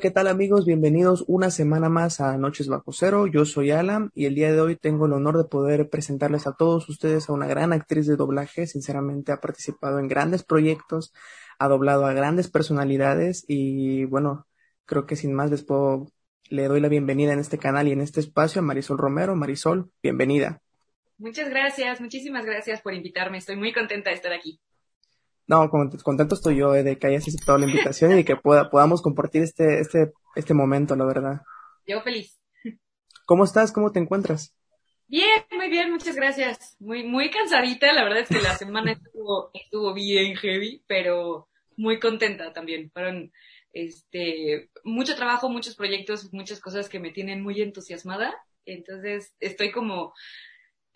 ¿qué tal amigos? Bienvenidos una semana más a Noches Bajo Cero. Yo soy Alan y el día de hoy tengo el honor de poder presentarles a todos ustedes a una gran actriz de doblaje. Sinceramente ha participado en grandes proyectos, ha doblado a grandes personalidades y bueno, creo que sin más les puedo, le doy la bienvenida en este canal y en este espacio a Marisol Romero. Marisol, bienvenida. Muchas gracias, muchísimas gracias por invitarme. Estoy muy contenta de estar aquí. No, contento estoy yo eh, de que hayas aceptado la invitación y de que pueda, podamos compartir este, este, este momento, la verdad. Yo feliz. ¿Cómo estás? ¿Cómo te encuentras? Bien, muy bien, muchas gracias. Muy, muy cansadita, la verdad es que la semana estuvo, estuvo bien heavy, pero muy contenta también. Fueron, este, mucho trabajo, muchos proyectos, muchas cosas que me tienen muy entusiasmada. Entonces, estoy como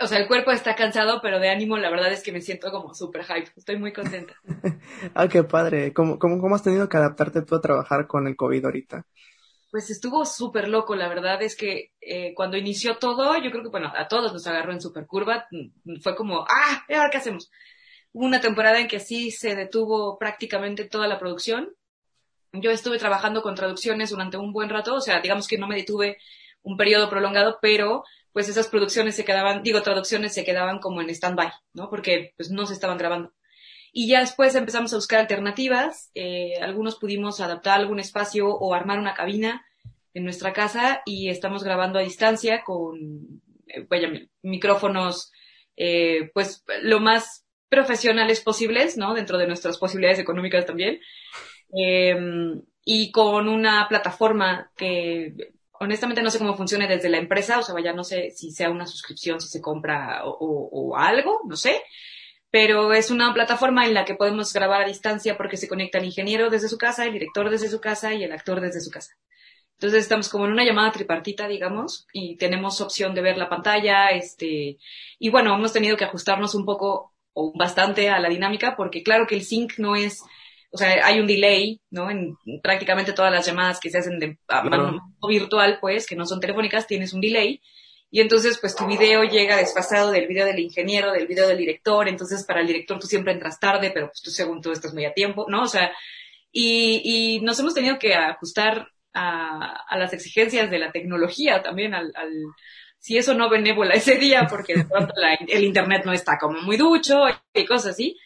o sea, el cuerpo está cansado, pero de ánimo la verdad es que me siento como súper hype. Estoy muy contenta. ah, qué padre. ¿Cómo, cómo, ¿Cómo has tenido que adaptarte tú a trabajar con el COVID ahorita? Pues estuvo súper loco, la verdad es que eh, cuando inició todo, yo creo que, bueno, a todos nos agarró en super curva, fue como, ah, ¿y ahora qué hacemos? Hubo una temporada en que sí se detuvo prácticamente toda la producción. Yo estuve trabajando con traducciones durante un buen rato, o sea, digamos que no me detuve un periodo prolongado, pero pues esas producciones se quedaban, digo, traducciones se quedaban como en stand-by, ¿no? Porque pues no se estaban grabando. Y ya después empezamos a buscar alternativas, eh, algunos pudimos adaptar algún espacio o armar una cabina en nuestra casa y estamos grabando a distancia con, eh, vaya, micrófonos, eh, pues lo más profesionales posibles, ¿no? Dentro de nuestras posibilidades económicas también. Em, y con una plataforma que honestamente no sé cómo funcione desde la empresa, o sea, vaya, no sé si sea una suscripción, si se compra o, algo, no sé, pero es una plataforma en la que podemos grabar a distancia porque se conecta el ingeniero desde su casa, el director desde su casa y el actor desde su casa. Entonces estamos como en una llamada tripartita, digamos, y tenemos opción de ver la pantalla, este, y bueno, hemos tenido que ajustarnos un poco o bastante a la dinámica porque claro que el sync no es o sea, hay un delay, ¿no? En prácticamente todas las llamadas que se hacen de virtual, pues, que no son telefónicas, tienes un delay. Y entonces, pues, tu video llega desfasado del video del ingeniero, del video del director. Entonces, para el director tú siempre entras tarde, pero pues tú según tú estás muy a tiempo, ¿no? O sea, y, y nos hemos tenido que ajustar a, a las exigencias de la tecnología también, al, al si eso no benévola ese día, porque de pronto la, el internet no está como muy ducho y cosas así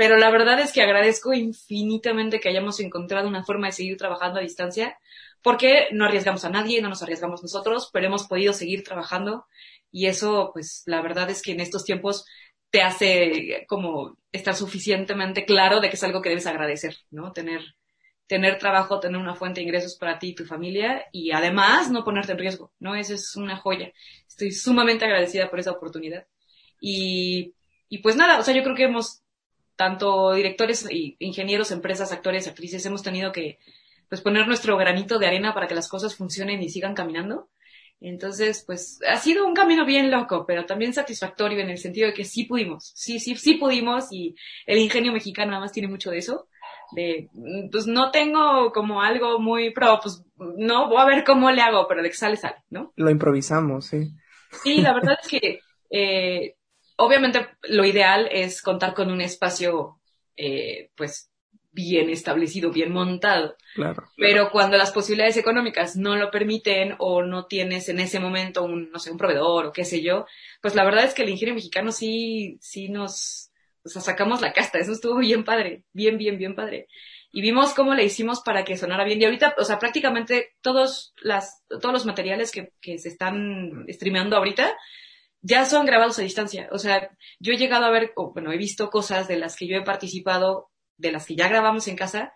pero la verdad es que agradezco infinitamente que hayamos encontrado una forma de seguir trabajando a distancia, porque no arriesgamos a nadie, no nos arriesgamos nosotros, pero hemos podido seguir trabajando y eso, pues, la verdad es que en estos tiempos te hace como estar suficientemente claro de que es algo que debes agradecer, ¿no? Tener, tener trabajo, tener una fuente de ingresos para ti y tu familia y además no ponerte en riesgo, ¿no? Eso es una joya. Estoy sumamente agradecida por esa oportunidad. Y, y pues nada, o sea, yo creo que hemos tanto directores, ingenieros, empresas, actores, actrices, hemos tenido que pues poner nuestro granito de arena para que las cosas funcionen y sigan caminando. Entonces, pues ha sido un camino bien loco, pero también satisfactorio en el sentido de que sí pudimos, sí, sí, sí pudimos y el ingenio mexicano además tiene mucho de eso. De, pues no tengo como algo muy pro, pues no, voy a ver cómo le hago, pero de que sale, sale, ¿no? Lo improvisamos, sí. Sí, la verdad es que eh, obviamente lo ideal es contar con un espacio, eh, pues, bien establecido, bien montado. Claro. Pero cuando las posibilidades económicas no lo permiten o no tienes en ese momento un, no sé, un proveedor o qué sé yo, pues la verdad es que el ingenio mexicano sí, sí nos, o sea, sacamos la casta. Eso estuvo bien padre, bien, bien, bien padre. Y vimos cómo le hicimos para que sonara bien. Y ahorita, o sea, prácticamente todos las, todos los materiales que, que se están streameando ahorita ya son grabados a distancia. O sea, yo he llegado a ver, bueno, he visto cosas de las que yo he participado de las que ya grabamos en casa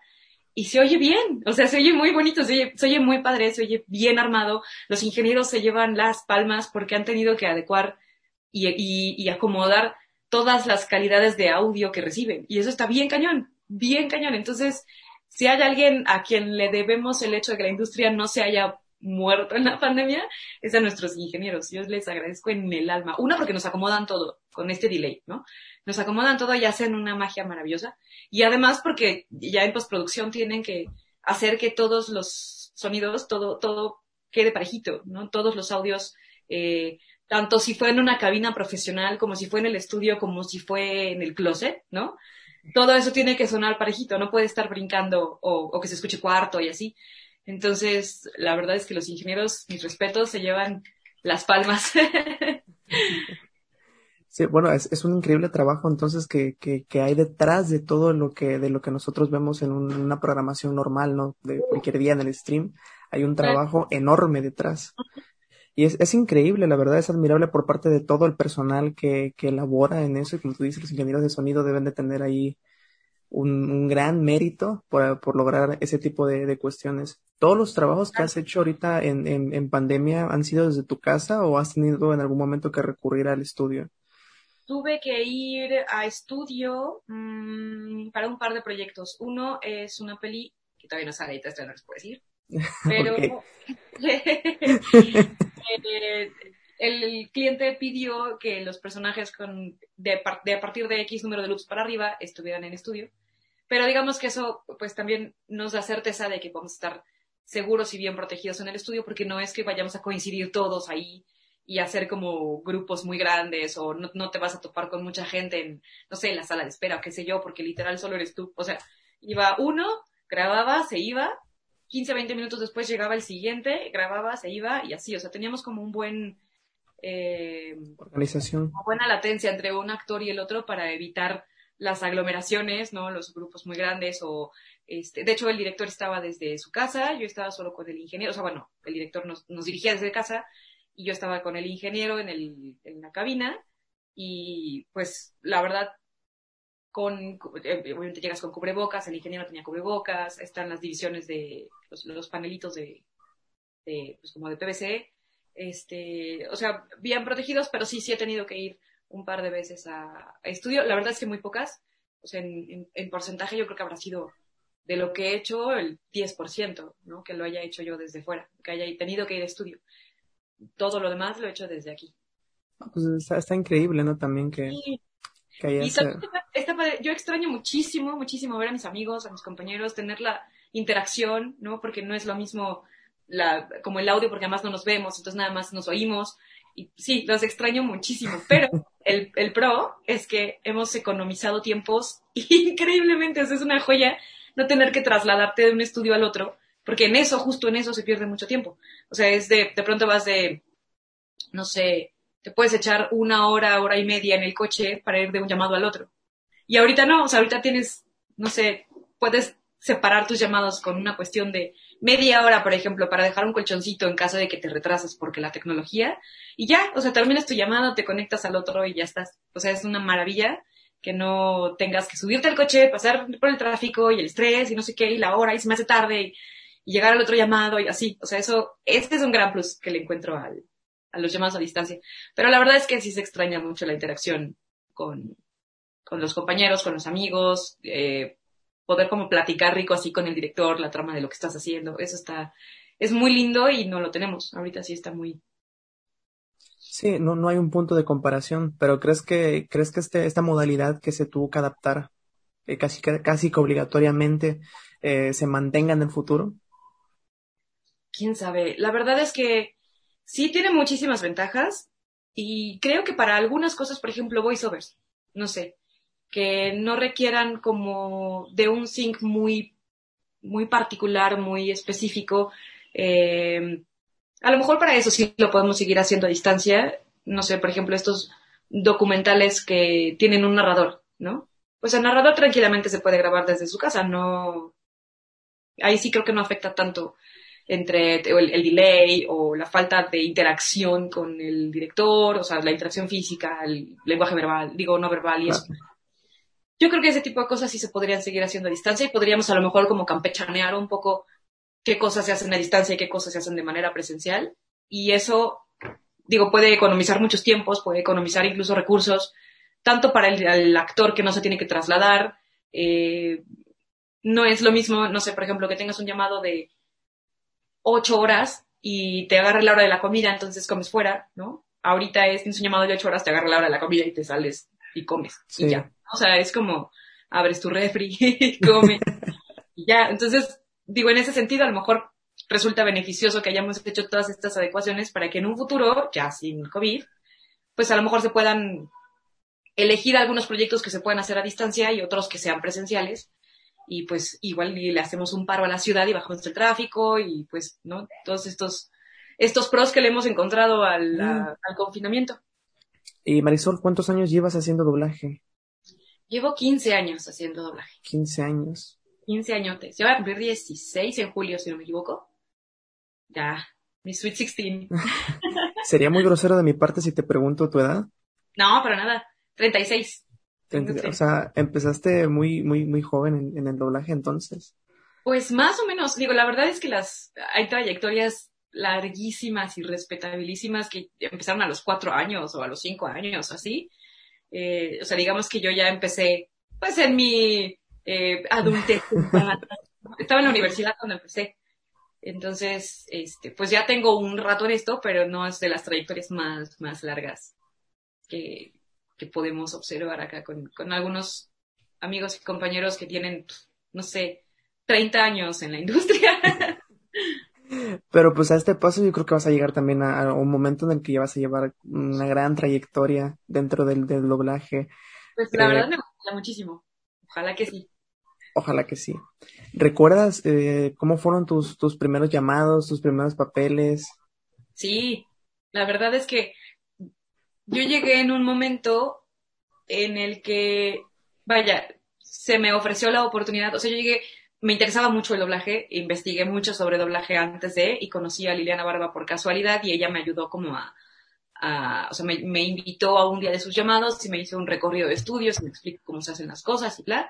y se oye bien, o sea, se oye muy bonito, se oye, muy padre, se oye bien armado. Los ingenieros se llevan las palmas porque han tenido que adecuar y, y, acomodar todas las calidades de audio que reciben. Y eso está bien cañón, bien cañón. Entonces, si hay alguien a quien le debemos el hecho de que la industria no se haya muerto en la pandemia, es a nuestros ingenieros. Yo les agradezco en el alma. Una, porque nos acomodan todo con este delay, ¿no? Nos acomodan todo y hacen una magia maravillosa. Y además porque ya en postproducción tienen que hacer que todos los sonidos, todo, todo quede parejito, ¿no? Todos los audios, eh, tanto si fue en una cabina profesional, como si fue en el estudio, como si fue en el closet, ¿no? Todo eso tiene que sonar parejito, no puede estar brincando o, o que se escuche cuarto y así. Entonces, la verdad es que los ingenieros, mis respetos, se llevan las palmas. Sí, bueno, es, es, un increíble trabajo entonces que, que, que, hay detrás de todo lo que, de lo que nosotros vemos en una programación normal, ¿no? De cualquier día en el stream. Hay un trabajo enorme detrás. Y es, es increíble, la verdad es admirable por parte de todo el personal que, que elabora en eso. Y como tú dices, los ingenieros de sonido deben de tener ahí un, un gran mérito por, por, lograr ese tipo de, de, cuestiones. ¿Todos los trabajos que has hecho ahorita en, en, en pandemia han sido desde tu casa o has tenido en algún momento que recurrir al estudio? tuve que ir a estudio mmm, para un par de proyectos. Uno es una peli que todavía no sale, y no les puedo decir. Pero eh, el cliente pidió que los personajes con, de, de, a partir de X número de loops para arriba estuvieran en estudio. Pero digamos que eso pues también nos da certeza de que vamos a estar seguros y bien protegidos en el estudio porque no es que vayamos a coincidir todos ahí y hacer como grupos muy grandes o no, no, te vas a topar con mucha gente en, no sé, en la sala de espera o qué sé yo, porque literal solo eres tú. O sea, iba uno, grababa, se iba, 15, 20 minutos después llegaba el siguiente, grababa, se iba y así. O sea, teníamos como un buen... Eh, Organización. Una buena latencia entre un actor y el otro para evitar las aglomeraciones, ¿no? Los grupos muy grandes o, este, de hecho el director estaba desde su casa, yo estaba solo con el ingeniero, o sea, bueno, el director nos, nos dirigía desde casa y yo estaba con el ingeniero en, el, en la cabina y pues la verdad con, eh, obviamente llegas con cubrebocas, el ingeniero tenía cubrebocas, están las divisiones de los, los panelitos de, de, pues como de PVC, este, o sea, bien protegidos, pero sí, sí he tenido que ir un par de veces a, estudio, la verdad es que muy pocas, o sea, en, en, porcentaje yo creo que habrá sido de lo que he hecho el 10%, ¿no? Que lo haya hecho yo desde fuera, que haya tenido que ir a estudio todo lo demás lo he hecho desde aquí. Pues está, increíble, ¿no? También que, que haya yo extraño muchísimo, muchísimo ver a mis amigos, a mis compañeros, tener la interacción, ¿no? Porque no es lo mismo la, como el audio, porque además no nos vemos, entonces nada más nos oímos. Y sí, los extraño muchísimo, pero el, el pro es que hemos economizado tiempos increíblemente, es una joya no tener que trasladarte de un estudio al otro porque en eso, justo en eso se pierde mucho tiempo. O sea, es de, de pronto vas de, no sé, te puedes echar una hora, hora y media en el coche para ir de un llamado al otro. Y ahorita no, o sea, ahorita tienes, no sé, puedes separar tus llamados con una cuestión de media hora, por ejemplo, para dejar un colchoncito en caso de que te retrases porque la tecnología, y ya, o sea, terminas tu llamado, te conectas al otro y ya estás. O sea, es una maravilla que no tengas que subirte al coche, pasar por el tráfico y el estrés y no sé qué, y la hora, y se me hace tarde, y y llegar al otro llamado y así. O sea, eso, este es un gran plus que le encuentro al, a los llamados a distancia. Pero la verdad es que sí se extraña mucho la interacción con, con los compañeros, con los amigos, eh, poder como platicar rico así con el director, la trama de lo que estás haciendo. Eso está, es muy lindo y no lo tenemos. Ahorita sí está muy. Sí, no, no hay un punto de comparación, pero ¿crees que, crees que este, esta modalidad que se tuvo que adaptar eh, casi, casi que obligatoriamente eh, se mantenga en el futuro? quién sabe. La verdad es que sí tiene muchísimas ventajas y creo que para algunas cosas, por ejemplo, voiceovers, no sé, que no requieran como de un sync muy, muy particular, muy específico. Eh, a lo mejor para eso sí lo podemos seguir haciendo a distancia. No sé, por ejemplo, estos documentales que tienen un narrador, ¿no? Pues el narrador tranquilamente se puede grabar desde su casa, no. Ahí sí creo que no afecta tanto entre el, el, delay o la falta de interacción con el director, o sea, la interacción física, el lenguaje verbal, digo no verbal y eso. Yo creo que ese tipo de cosas sí se podrían seguir haciendo a distancia y podríamos a lo mejor como campechanear un poco qué cosas se hacen a distancia y qué cosas se hacen de manera presencial. Y eso, digo, puede economizar muchos tiempos, puede economizar incluso recursos, tanto para el, actor que no se tiene que trasladar. Eh, no es lo mismo, no sé, por ejemplo, que tengas un llamado de ocho horas y te agarra la hora de la comida, entonces comes fuera, ¿no? Ahorita es, tienes un llamado de ocho horas, te agarra la hora de la comida y te sales y comes. Y ya. O sea, es como abres tu refri y comes. y ya. Entonces, digo, en ese sentido, a lo mejor resulta beneficioso que hayamos hecho todas estas adecuaciones para que en un futuro, ya sin COVID, pues a lo mejor se puedan elegir algunos proyectos que se puedan hacer a distancia y otros que sean presenciales. Y pues igual le hacemos un paro a la ciudad y bajamos el tráfico y pues, ¿no? Todos estos, estos pros que le hemos encontrado al, mm. al confinamiento. Y Marisol, ¿cuántos años llevas haciendo doblaje? Llevo 15 años haciendo doblaje. 15 años. 15 añotes. Yo voy a cumplir 16 en julio, si no me equivoco. Ya, mi Sweet 16. ¿Sería muy grosero de mi parte si te pregunto tu edad? No, para nada. 36. O sea, empezaste muy, muy, muy joven en, el doblaje entonces. Pues más o menos, digo, la verdad es que las, hay trayectorias larguísimas y respetabilísimas que empezaron a los cuatro años o a los cinco años, así. Eh, o sea, digamos que yo ya empecé, pues en mi eh, adultez. Estaba en la universidad cuando empecé. Entonces, este, pues ya tengo un rato en esto, pero no es de las trayectorias más, más largas que, que podemos observar acá con, con algunos amigos y compañeros que tienen, no sé, 30 años en la industria. Pero pues a este paso yo creo que vas a llegar también a, un momento en el que ya vas a llevar una gran trayectoria dentro del, del doblaje. Pues la verdad eh, me gusta muchísimo. Ojalá que sí. Ojalá que sí. ¿Recuerdas eh, cómo fueron tus, tus primeros llamados, tus primeros papeles? Sí, la verdad es que yo llegué en un momento en el que, vaya, se me ofreció la oportunidad, o sea, yo llegué me interesaba mucho el doblaje, investigué mucho sobre doblaje antes de y conocí a Liliana Barba por casualidad y ella me ayudó como a, o sea, me, invitó a un día de sus llamados y me hizo un recorrido de estudios, y me explicó cómo se hacen las cosas y bla.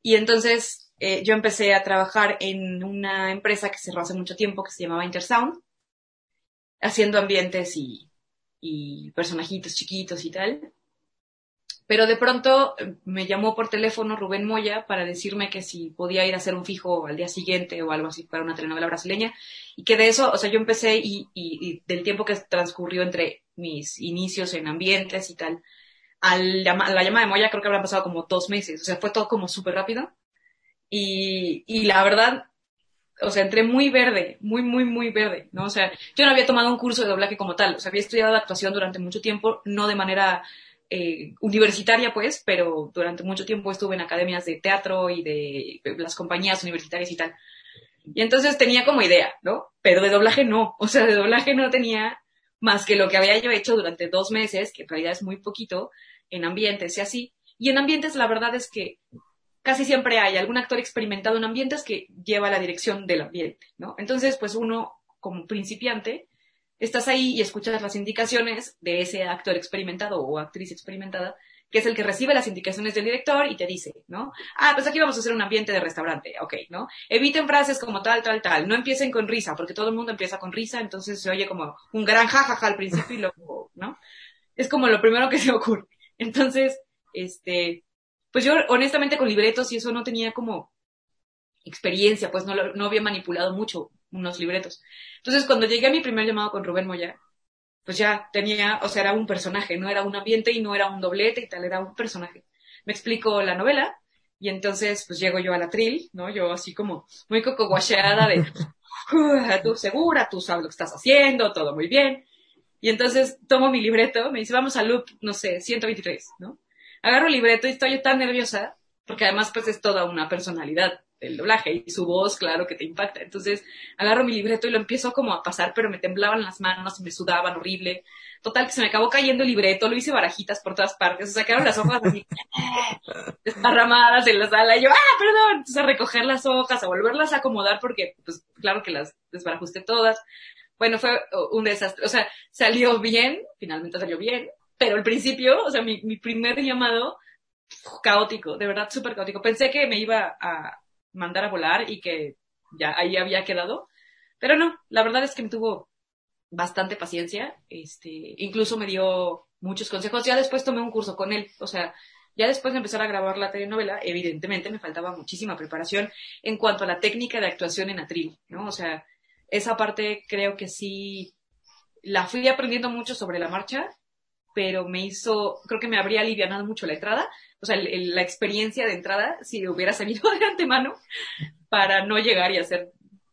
Y entonces eh, yo empecé a trabajar en una empresa que cerró hace mucho tiempo que se llamaba Intersound, haciendo ambientes y, y personajitos chiquitos y tal. Pero de pronto eh, me llamó por teléfono Rubén Moya para decirme que si podía ir a hacer un fijo al día siguiente o algo así para una telenovela brasileña. Y que de eso, o sea, yo empecé y, del tiempo que transcurrió entre mis inicios en ambientes y tal, al a la llamada de Moya creo que habrán pasado como dos meses. O sea, fue todo como súper rápido. Y, y la verdad, o sea, entré muy verde, muy, muy, muy verde, ¿no? O sea, yo no había tomado un curso de doblaje como tal. O sea, había estudiado actuación durante mucho tiempo, no de manera eh, universitaria, pues, pero durante mucho tiempo estuve en academias de teatro y de, las compañías universitarias y tal. Y entonces tenía como idea, ¿no? Pero de doblaje no. O sea, de doblaje no tenía más que lo que había yo hecho durante dos meses, que en realidad es muy poquito, en ambientes y así. Y en ambientes la verdad es que casi siempre hay algún actor experimentado en ambientes que lleva la dirección del ambiente, ¿no? Entonces, pues uno, como principiante, estás ahí y escuchas las indicaciones de ese actor experimentado o actriz experimentada, que es el que recibe las indicaciones del director y te dice, ¿no? Ah, pues aquí vamos a hacer un ambiente de restaurante, ok, ¿no? Eviten frases como tal, tal, tal, no empiecen con risa, porque todo el mundo empieza con risa, entonces se oye como un gran jajaja al principio y luego, ¿no? Es como lo primero que se ocurre. Entonces, este, pues yo honestamente con libretos y eso no tenía como experiencia, pues no, no había manipulado mucho unos libretos. Entonces, cuando llegué a mi primer llamado con Rubén Moya, pues ya tenía, o sea, era un personaje, no era un ambiente y no era un doblete y tal, era un personaje. Me explico la novela y entonces pues llego yo a la tril, ¿no? Yo así como muy cocoguacheada de, tú segura, tú sabes lo que estás haciendo, todo muy bien. Y entonces tomo mi libreto, me dice, vamos a loop, no sé, 123, ¿no? Agarro el libreto y estoy tan nerviosa, porque además pues es toda una personalidad el doblaje y su voz, claro que te impacta. Entonces agarro mi libreto y lo empiezo como a pasar, pero me temblaban las manos me sudaban horrible. Total, que se me acabó cayendo el libreto, lo hice barajitas por todas partes, o sea, quedaron las hojas así, desparramadas en la sala, y yo, ah, perdón, entonces a recoger las hojas, a volverlas a acomodar, porque, pues, claro que las desbarajusté todas. Bueno, fue un desastre, o sea, salió bien, finalmente salió bien, pero al principio, o sea, mi, mi primer llamado caótico, de verdad súper caótico. Pensé que me iba a mandar a volar y que ya ahí había quedado, pero no, la verdad es que me tuvo bastante paciencia, este, incluso me dio muchos consejos. Ya después tomé un curso con él, o sea, ya después de empezar a grabar la telenovela, evidentemente me faltaba muchísima preparación en cuanto a la técnica de actuación en atril, ¿no? O sea, esa parte creo que sí la fui aprendiendo mucho sobre la marcha, pero me hizo, creo que me habría alivianado mucho la entrada, o sea, la experiencia de entrada, si hubiera salido de antemano, para no llegar y hacer,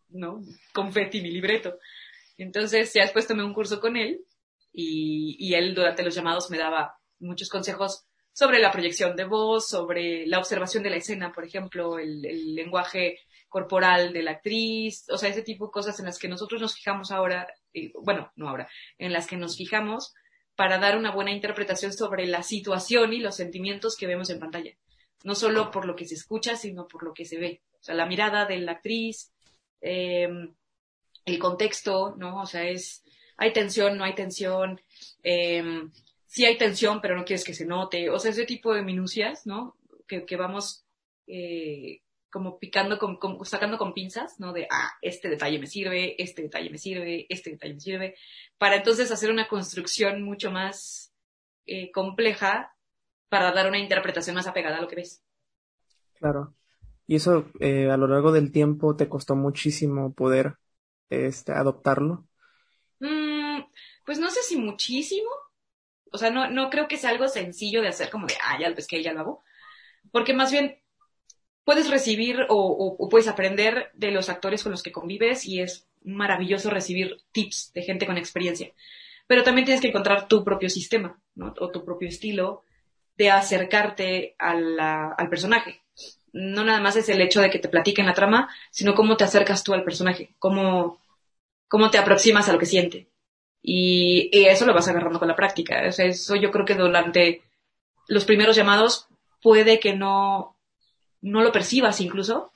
¿no? Confetti mi libreto. Entonces, ya después tomé un curso con él y, y él durante los llamados me daba muchos consejos sobre la proyección de voz, sobre la observación de la escena, por ejemplo, el, el, lenguaje corporal de la actriz, o sea, ese tipo de cosas en las que nosotros nos fijamos ahora, eh, bueno, no ahora, en las que nos fijamos para dar una buena interpretación sobre la situación y los sentimientos que vemos en pantalla. No solo por lo que se escucha, sino por lo que se ve. O sea, la mirada de la actriz, eh, el contexto, ¿no? O sea, es, hay tensión, no hay tensión, eh, sí hay tensión, pero no quieres que se note, o sea, ese tipo de minucias, ¿no? Que, que vamos eh, como picando, con, con, sacando con pinzas, ¿no? De, ah, este detalle me sirve, este detalle me sirve, este detalle me sirve, para entonces hacer una construcción mucho más eh, compleja para dar una interpretación más apegada a lo que ves. Claro. Y eso eh, a lo largo del tiempo te costó muchísimo poder este, adoptarlo? Mm, pues no sé si muchísimo. O sea, no, no creo que sea algo sencillo de hacer como de, ah, ya ves que ya lo hago. Porque más bien puedes recibir o, o, o, puedes aprender de los actores con los que convives y es maravilloso recibir tips de gente con experiencia. Pero también tienes que encontrar tu propio sistema, ¿no? O tu propio estilo de acercarte al personaje no nada más es el hecho de que te platiquen la trama, sino cómo te acercas tú al personaje, cómo, cómo te aproximas a lo que siente. Y, y eso lo vas agarrando con la práctica. O sea, eso yo creo que durante los primeros llamados puede que no, no lo percibas incluso,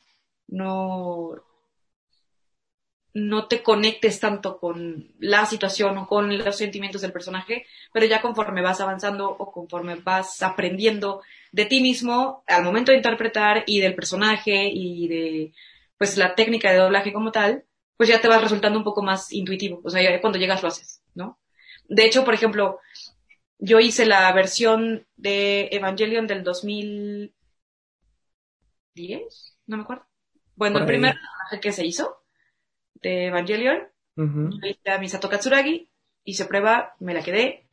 no, no te conectes tanto con la situación o con los sentimientos del personaje, pero ya conforme vas avanzando o conforme vas aprendiendo de ti mismo al momento de interpretar y del personaje y de pues la técnica de doblaje como tal, pues ya te vas resultando un poco más intuitivo. O sea, ya cuando llegas lo haces, ¿no? De hecho, por ejemplo, yo hice la versión de Evangelion del 2010, no me acuerdo. Bueno, el primer personaje que se hizo de Evangelion, uh -huh. yo hice a Misato Katsuragi, hice prueba, me la quedé.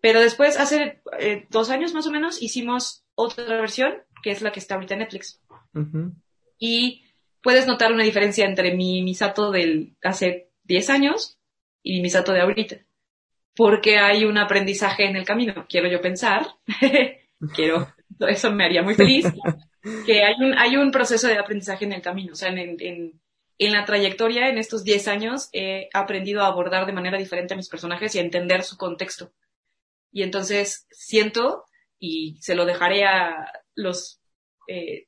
Pero después, hace eh, dos años más o menos, hicimos otra versión, que es la que está ahorita en Netflix. Uh -huh. Y puedes notar una diferencia entre mi Misato del hace 10 años y mi Misato de ahorita. Porque hay un aprendizaje en el camino, quiero yo pensar. quiero, eso me haría muy feliz. que hay un, hay un proceso de aprendizaje en el camino. O sea, en, en, en la trayectoria, en estos 10 años, he aprendido a abordar de manera diferente a mis personajes y a entender su contexto. Y entonces siento y se lo dejaré a los eh,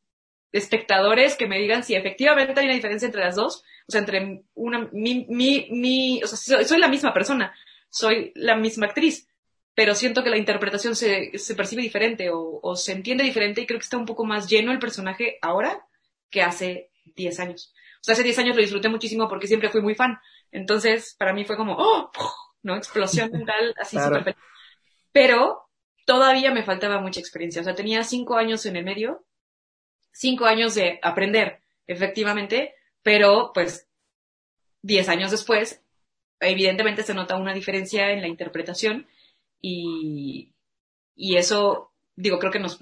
espectadores que me digan si efectivamente hay una diferencia entre las dos, o sea, entre una, mi, mi, mi, o sea, soy, soy la misma persona, soy la misma actriz, pero siento que la interpretación se, se percibe diferente o, o, se entiende diferente y creo que está un poco más lleno el personaje ahora que hace 10 años. O sea, hace 10 años lo disfruté muchísimo porque siempre fui muy fan. Entonces, para mí fue como, oh, ¿no? Explosión mental, así claro. súper Pero todavía me faltaba mucha experiencia. O sea, tenía cinco años en el medio, cinco años de aprender, efectivamente, pero pues diez años después, evidentemente se nota una diferencia en la interpretación y, y eso, digo, creo que nos,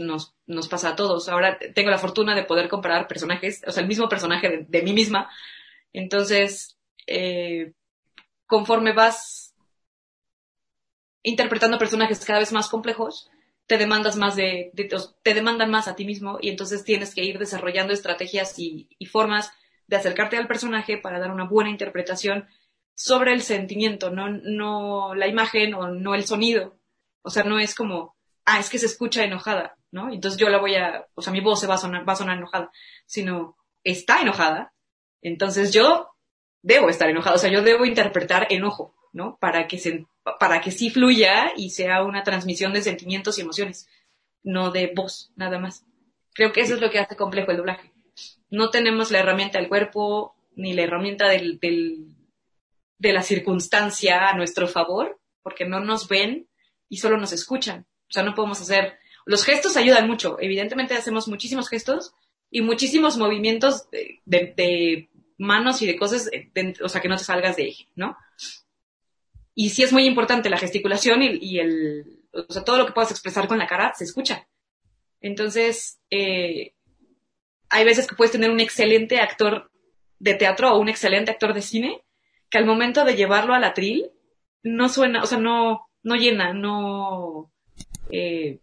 pasa a todos. Ahora tengo la fortuna de poder comparar personajes, o sea, el mismo personaje de, de mí misma. Entonces, eh, conforme vas interpretando personajes cada vez más complejos, te demandas más de, de, te demandan más a ti mismo y entonces tienes que ir desarrollando estrategias y, y, formas de acercarte al personaje para dar una buena interpretación sobre el sentimiento, no, no la imagen o no el sonido. O sea, no es como, ah, es que se escucha enojada, ¿no? Entonces yo la voy a, o sea, mi voz se va a sonar, va a sonar enojada, sino está enojada. Entonces yo debo estar enojada, o sea, yo debo interpretar enojo, ¿no? Para que se, para que sí fluya y sea una transmisión de sentimientos y emociones. no de voz, nada más. Creo que eso es lo que hace complejo el doblaje. No tenemos la herramienta del cuerpo ni la herramienta del, del, de la circunstancia a nuestro favor, porque no nos ven y solo nos escuchan. O sea, no podemos hacer... Los gestos ayudan mucho. Evidentemente hacemos muchísimos gestos y muchísimos movimientos de, de, manos y de cosas, o sea, que no te salgas de eje, ¿no? Y sí es muy importante la gesticulación y, y, el, o sea, todo lo que puedas expresar con la cara se escucha. Entonces, eh, hay veces que puedes tener un excelente actor de teatro o un excelente actor de cine que al momento de llevarlo al atril no suena, o sea, no, no llena, no, eh,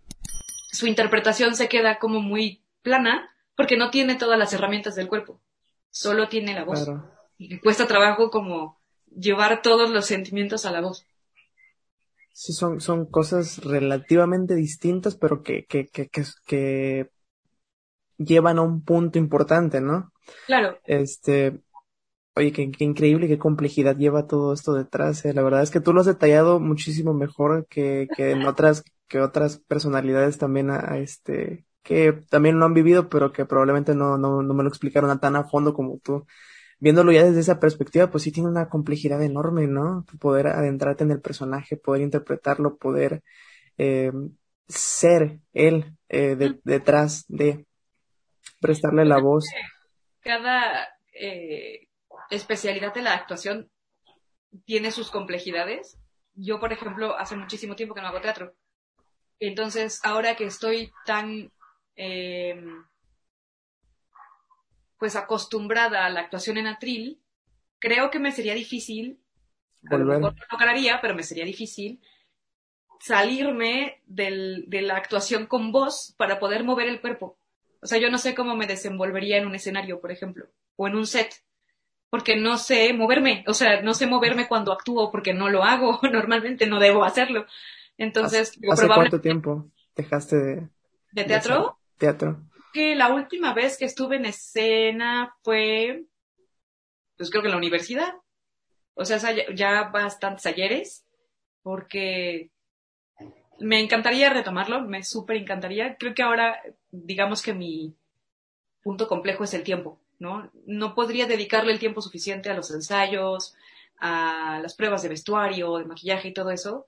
su interpretación se queda como muy plana porque no tiene todas las herramientas del cuerpo, solo tiene la voz. Y cuesta trabajo como llevar todos los sentimientos a la voz. Sí, son, son cosas relativamente distintas, pero que, que, que, que, que llevan a un punto importante, ¿no? Claro. Este, oye, qué, qué increíble, qué complejidad lleva todo esto detrás. Eh. La verdad es que tú lo has detallado muchísimo mejor que, que en otras, que otras personalidades también, a, este, que también lo han vivido, pero que probablemente no, no, no me lo explicaron tan a fondo como tú viéndolo ya desde esa perspectiva, pues sí tiene una complejidad enorme, ¿no? Poder adentrarte en el personaje, poder interpretarlo, poder eh, ser él eh, detrás de prestarle la voz. Cada eh, especialidad de la actuación tiene sus complejidades. Yo, por ejemplo, hace muchísimo tiempo que no hago teatro. Entonces, ahora que estoy tan pues acostumbrada a la actuación en atril, creo que me sería difícil, a lo mejor lo lograría, pero me sería difícil salirme del, de la actuación con voz para poder mover el cuerpo. O sea, yo no sé cómo me desenvolvería en un escenario, por ejemplo, o en un set, porque no sé moverme, o sea, no sé moverme cuando actúo porque no lo hago, normalmente no debo hacerlo. Entonces, ¿hace, cuánto tiempo dejaste de, de teatro? teatro que la última vez que estuve en escena fue, pues creo que en la universidad. O sea, ya bastantes ayeres, porque me encantaría retomarlo, me súper encantaría. Creo que ahora, digamos que mi punto complejo es el tiempo, ¿no? No podría dedicarle el tiempo suficiente a los ensayos, a las pruebas de vestuario, de maquillaje y todo eso.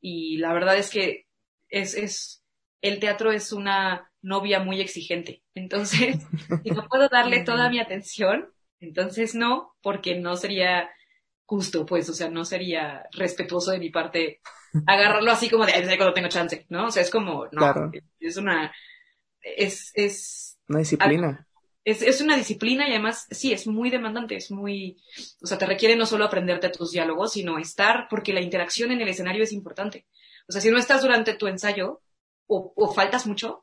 Y la verdad es que es, es, el teatro es una novia muy exigente. Entonces, si no puedo darle toda mi atención, entonces no, porque no sería justo, pues, o sea, no sería respetuoso de mi parte agarrarlo así como de, cuando tengo chance, ¿no? O sea, es como, no, es una, es, es... Una disciplina. Es, es una disciplina y además, sí, es muy demandante, es muy, o sea, te requiere no solo aprenderte tus diálogos, sino estar, porque la interacción en el escenario es importante. O sea, si no estás durante tu ensayo, o, o faltas mucho,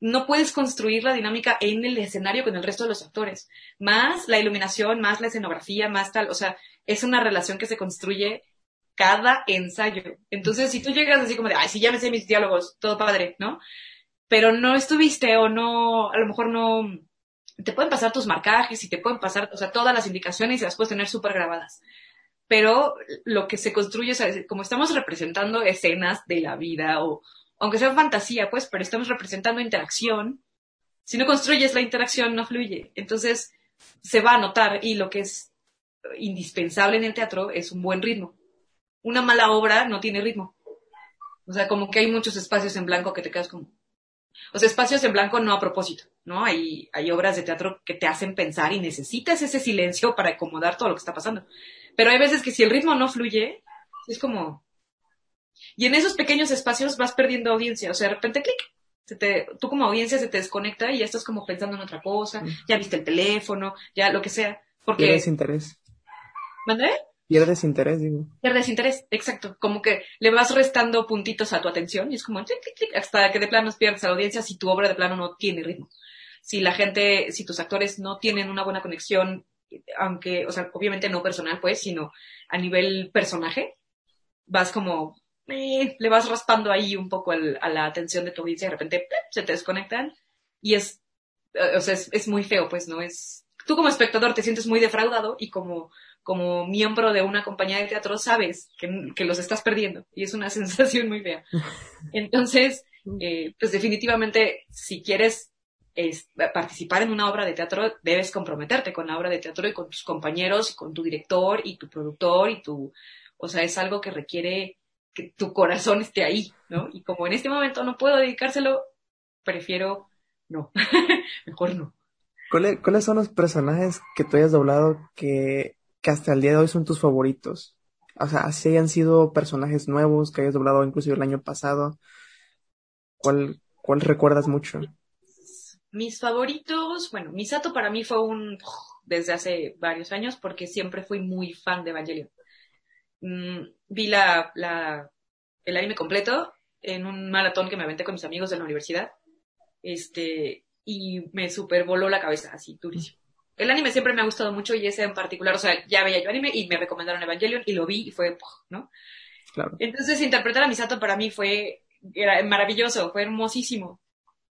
no puedes construir la dinámica en el escenario con el resto de los actores. Más la iluminación, más la escenografía, más tal. O sea, es una relación que se construye cada ensayo. Entonces, si tú llegas así como de, ay, sí, ya me sé mis diálogos, todo padre, ¿no? Pero no estuviste o no, a lo mejor no, te pueden pasar tus marcajes y te pueden pasar, o sea, todas las indicaciones y las puedes tener súper grabadas. Pero lo que se construye, o como estamos representando escenas de la vida o, aunque sea fantasía, pues, pero estamos representando interacción. Si no construyes la interacción, no fluye. Entonces, se va a notar y lo que es indispensable en el teatro es un buen ritmo. Una mala obra no tiene ritmo. O sea, como que hay muchos espacios en blanco que te quedas como... O sea, espacios en blanco no a propósito, ¿no? Hay, hay obras de teatro que te hacen pensar y necesitas ese silencio para acomodar todo lo que está pasando. Pero hay veces que si el ritmo no fluye, es como, y en esos pequeños espacios vas perdiendo audiencia. O sea, de repente, clic, se te, tú como audiencia se te desconecta y ya estás como pensando en otra cosa, mm. ya viste el teléfono, ya lo que sea. Porque... Interés. ¿Mandé? Pierdes interés, digo. Pierdes interés, exacto. Como que le vas restando puntitos a tu atención y es como clic, clic, clic, hasta que de plano pierdes a la audiencia si tu obra de plano no tiene ritmo. Si la gente, si tus actores no tienen una buena conexión, aunque, o sea, obviamente no personal, pues, sino a nivel personaje, vas como eh, le vas raspando ahí un poco a la atención de tu audiencia y de repente se te desconectan y es, eh, o sea, es, muy feo, pues, ¿no? Es, tú como espectador te sientes muy defraudado y como, como miembro de una compañía de teatro sabes que, los estás perdiendo y es una sensación muy fea. Entonces, Eh, pues definitivamente, si quieres es, participar en una obra de teatro, debes comprometerte con la obra de teatro y con tus compañeros, y con tu director y tu productor y tu, o sea, es algo que requiere que tu corazón esté ahí, ¿no? Y como en este momento no puedo dedicárselo, prefiero no, mejor no. ¿Cuáles son los personajes que tú hayas doblado que, que hasta el día de hoy son tus favoritos? O sea, si hayan sido personajes nuevos que hayas doblado inclusive el año pasado, ¿cuál, cuál recuerdas mucho? Mis favoritos, bueno, Misato para mí fue un desde hace varios años porque siempre fui muy fan de Evangelion. Mm, vi la, la, el anime completo en un maratón que me aventé con mis amigos de la universidad. Este, y me supervoló la cabeza, así, durísimo. El anime siempre me ha gustado mucho y ese en particular, o sea, ya veía yo anime y me recomendaron Evangelion y lo vi y fue, ¿no? Claro. Entonces interpretar a Misato para mí fue, era maravilloso, fue hermosísimo.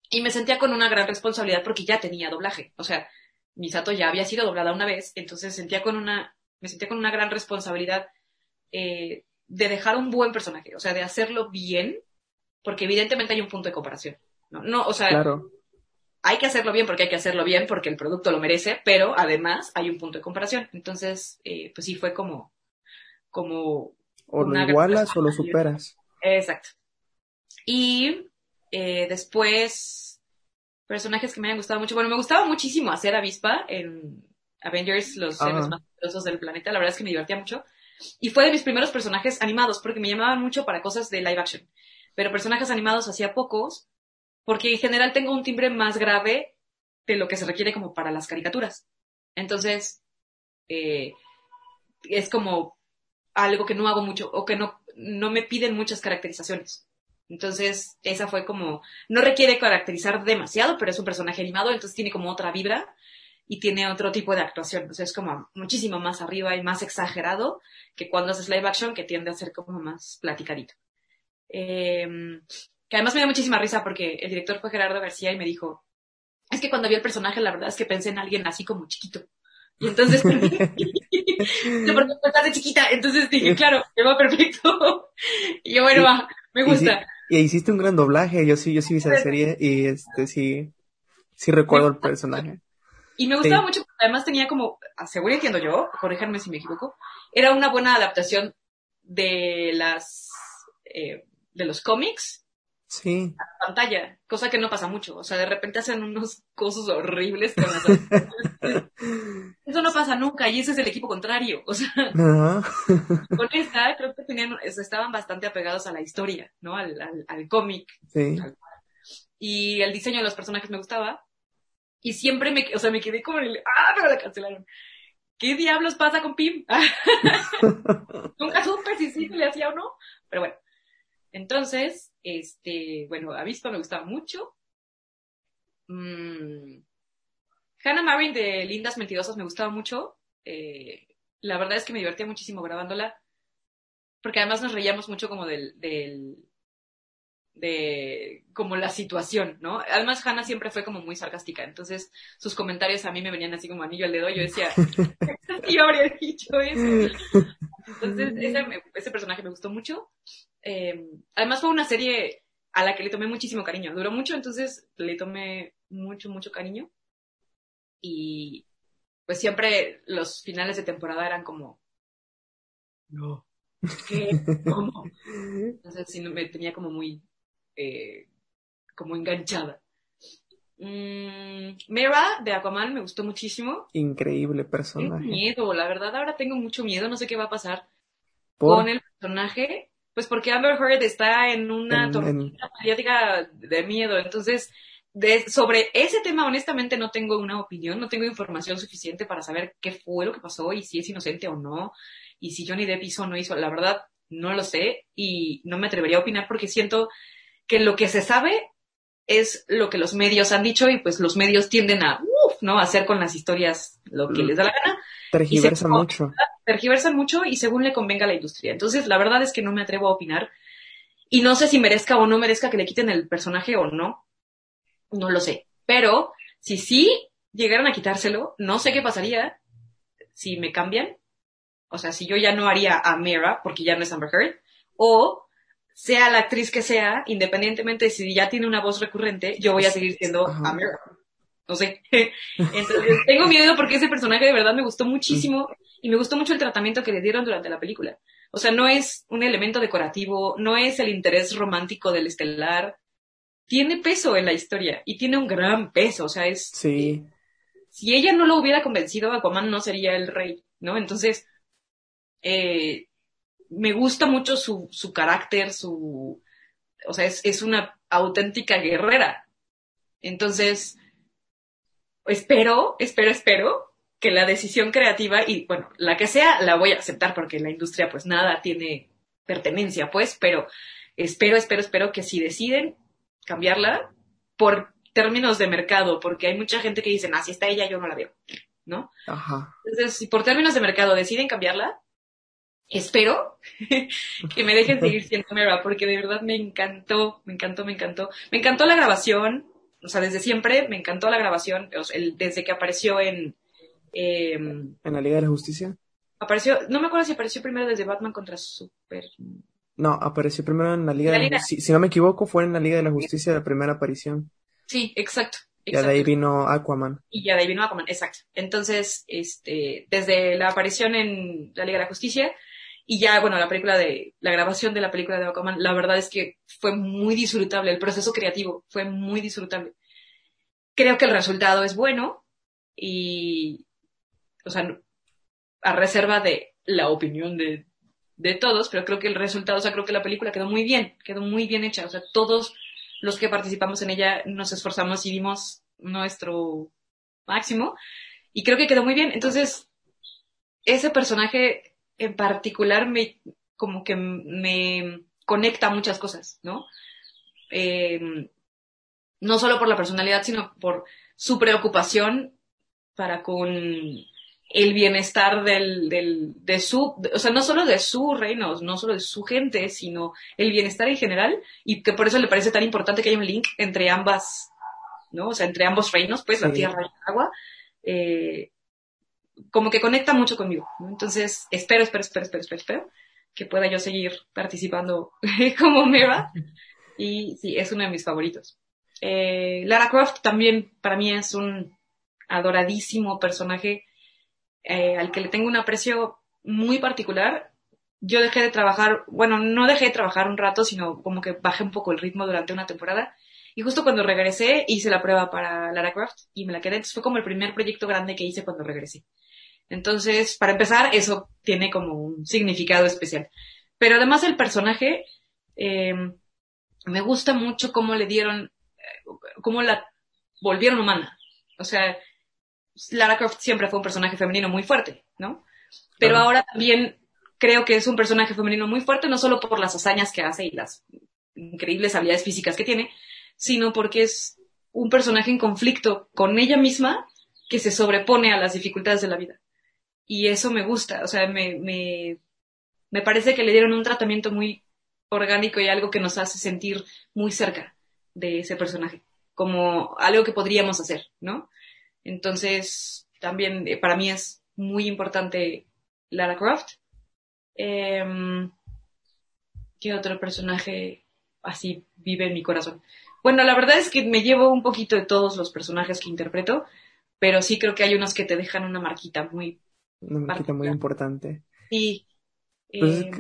Y me sentía con una gran responsabilidad porque ya tenía doblaje. O sea, Misato ya había sido doblada una vez, entonces sentía con una, me sentía con una gran responsabilidad eh, de dejar un buen personaje, o sea, de hacerlo bien, porque evidentemente hay un punto de comparación. No, no o sea, hay que hacerlo bien porque hay que hacerlo bien porque el producto lo merece, pero además hay un punto de comparación. Entonces, eh, pues sí fue como, como. O lo igualas o lo superas. Exacto. Y eh, después, personajes que me hayan gustado mucho. Bueno, me gustaba muchísimo hacer avispa en Avengers, los seres más poderosos del planeta. La verdad es que me divertía mucho. Y fue de mis primeros personajes animados, porque me llamaban mucho para cosas de live action. Pero personajes animados hacía pocos, porque en general tengo un timbre más grave de lo que se requiere como para las caricaturas. Entonces, eh, es como algo que no hago mucho o que no, no me piden muchas caracterizaciones. Entonces, esa fue como, no requiere caracterizar demasiado, pero es un personaje animado, entonces tiene como otra vibra y tiene otro tipo de actuación. O es como muchísimo más arriba y más exagerado que cuando haces live action, que tiende a ser como más platicadito. Em, que además me dio muchísima risa porque el director fue Gerardo García y me dijo, es que cuando vi el personaje, la verdad es que pensé en alguien así como chiquito. Y entonces, porque estás de chiquita, entonces dije, claro, me va perfecto. y yo, bueno, va, me gusta. Y, hiciste un gran doblaje, yo sí, yo sí vi esa serie y este sí, sí recuerdo el personaje. Y me gustaba mucho porque además tenía como, seguro entiendo yo, corríjanme si me equivoco, era una buena adaptación de las, eh, de los cómics Sí. A la pantalla, cosa que no pasa mucho. O sea, de repente hacen unos cosas horribles. Eso no pasa nunca y ese es el equipo contrario. O sea, con esta creo que tenían, estaban bastante apegados a la historia, ¿no? Al, al, cómic. Sí. Y el diseño de los personajes me gustaba. Y siempre me, o sea, me quedé como en el, ah, pero la cancelaron. ¿Qué diablos pasa con Pim? Nunca supe si sí le hacía o no. Pero bueno. Entonces, este, bueno, Avispa me gustaba mucho. Mm, Hannah Marin de Lindas Mentirosas me gustaba mucho. Eh, la verdad es que me divertía muchísimo grabándola. Porque además nos reíamos mucho como del, del, de como la situación, ¿no? Además Hannah siempre fue como muy sarcástica, entonces sus comentarios a mí me venían así como anillo al dedo, yo decía, yo habría dicho eso. Entonces ese, ese personaje me gustó mucho. Eh, además fue una serie a la que le tomé muchísimo cariño. Duró mucho, entonces le tomé mucho, mucho cariño. Y pues siempre los finales de temporada eran como... No. ¿Qué? ¿Cómo? Entonces sí, me tenía como muy... Eh, como enganchada. Mm, Mera de Aquaman me gustó muchísimo. Increíble personaje. Tengo miedo, la verdad ahora tengo mucho miedo, no sé qué va a pasar con el personaje pues porque Amber Heard está en una tormenta mediática de miedo. Entonces, de, sobre ese tema, honestamente, no tengo una opinión, no tengo información suficiente para saber qué fue lo que pasó y si es inocente o no, y si Johnny Depp hizo o no hizo. La verdad, no lo sé y no me atrevería a opinar porque siento que lo que se sabe es lo que los medios han dicho y pues los medios tienden a, uf, ¿no? hacer con las historias lo que les da la gana. Tergiversan mucho tergiversan mucho y según le convenga a la industria. Entonces, la verdad es que no me atrevo a opinar. Y no sé si merezca o no merezca que le quiten el personaje o no. No lo sé. Pero, si sí llegaran a quitárselo, no sé qué pasaría si me cambian. O sea, si yo ya no haría a Mira porque ya no es Amber Heard. O sea la actriz que sea, independientemente de si ya tiene una voz recurrente, yo voy a seguir siendo Ajá. Amira. No sé. Entonces, tengo miedo porque ese personaje de verdad me gustó muchísimo y me gustó mucho el tratamiento que le dieron durante la película. O sea, no es un elemento decorativo, no es el interés romántico del estelar. Tiene peso en la historia y tiene un gran peso. O sea, es, Sí, si ella no lo hubiera convencido, Aquaman no sería el rey, ¿no? Entonces, eh, me gusta mucho su, su carácter, su, o sea, es, es una auténtica guerrera. Entonces, espero, espero, espero que la decisión creativa y, bueno, la que sea, la voy a aceptar porque la industria pues nada tiene pertenencia, pues, pero espero, espero, espero que si deciden cambiarla por términos de mercado, porque hay mucha gente que dice, ah, si está ella, yo no la veo, ¿no? ajá. Entonces, si por términos de mercado deciden cambiarla, espero que me dejen seguir siendo Mera, porque de verdad me encantó, me encantó, me encantó. Me encantó la grabación, o sea, desde siempre me encantó la grabación, o sea, el- desde que apareció en... eh, En la Liga de la Justicia. apareció, no me acuerdo si apareció primero desde Batman contra Super... No, apareció primero en la Liga La de la. Justicia. Si no me equivoco, fue en la Liga de la Justicia la primera aparición. Sí, exacto. Ya de ahí vino Aquaman. Y ya de ahí vino Aquaman, exacto. Entonces, este, desde la aparición en la Liga de la Justicia y ya, bueno, la película de, la grabación de la película de Aquaman, la verdad es que fue muy disfrutable, el proceso creativo fue muy disfrutable. Creo que el resultado es bueno y, o sea, a reserva de la opinión de, de todos, pero creo que el resultado, o sea, creo que la película quedó muy bien, quedó muy bien hecha, o sea, todos los que participamos en ella nos esforzamos y dimos nuestro máximo y creo que quedó muy bien. Entonces, ese personaje en particular me como que me conecta muchas cosas, ¿no? Eh, no solo por la personalidad, sino por su preocupación para con el bienestar del, del, de su, o sea, no solo de su reino, no solo de su gente, sino el bienestar en general, y que por eso le parece tan importante que haya un link entre ambas, ¿no? O sea, entre ambos reinos, pues, la tierra y el agua, eh, como que conecta mucho conmigo, ¿no? Entonces, espero, espero, espero, espero, espero, espero que pueda yo seguir participando como Mera, y sí, es uno de mis favoritos. Eh, Lara Croft también para mí es un adoradísimo personaje eh, al que le tengo un aprecio muy particular. Yo dejé de trabajar, bueno, no dejé de trabajar un rato, sino como que bajé un poco el ritmo durante una temporada. Y justo cuando regresé hice la prueba para Lara Croft y me la quedé. Entonces fue como el primer proyecto grande que hice cuando regresé. Entonces, para empezar, eso tiene como un significado especial. Pero además el personaje, eh, me gusta mucho cómo le dieron, eh, cómo la volvieron humana. O sea, Lara Croft siempre fue un personaje femenino muy fuerte, ¿no? Pero Claro. ahora también creo que es un personaje femenino muy fuerte, no solo por las hazañas que hace y las increíbles habilidades físicas que tiene, sino porque es un personaje en conflicto con ella misma que se sobrepone a las dificultades de la vida. Y eso me gusta, o sea, me, me, me parece que le dieron un tratamiento muy orgánico y algo que nos hace sentir muy cerca de ese personaje, como algo que podríamos hacer, ¿no? Entonces, también eh, para mí es muy importante Lara Croft. Em, ¿Qué otro personaje así vive en mi corazón? Bueno, la verdad es que me llevo un poquito de todos los personajes que interpreto, pero sí creo que hay unos que te dejan una marquita muy... Una marquita muy importante. Sí. Pues eh,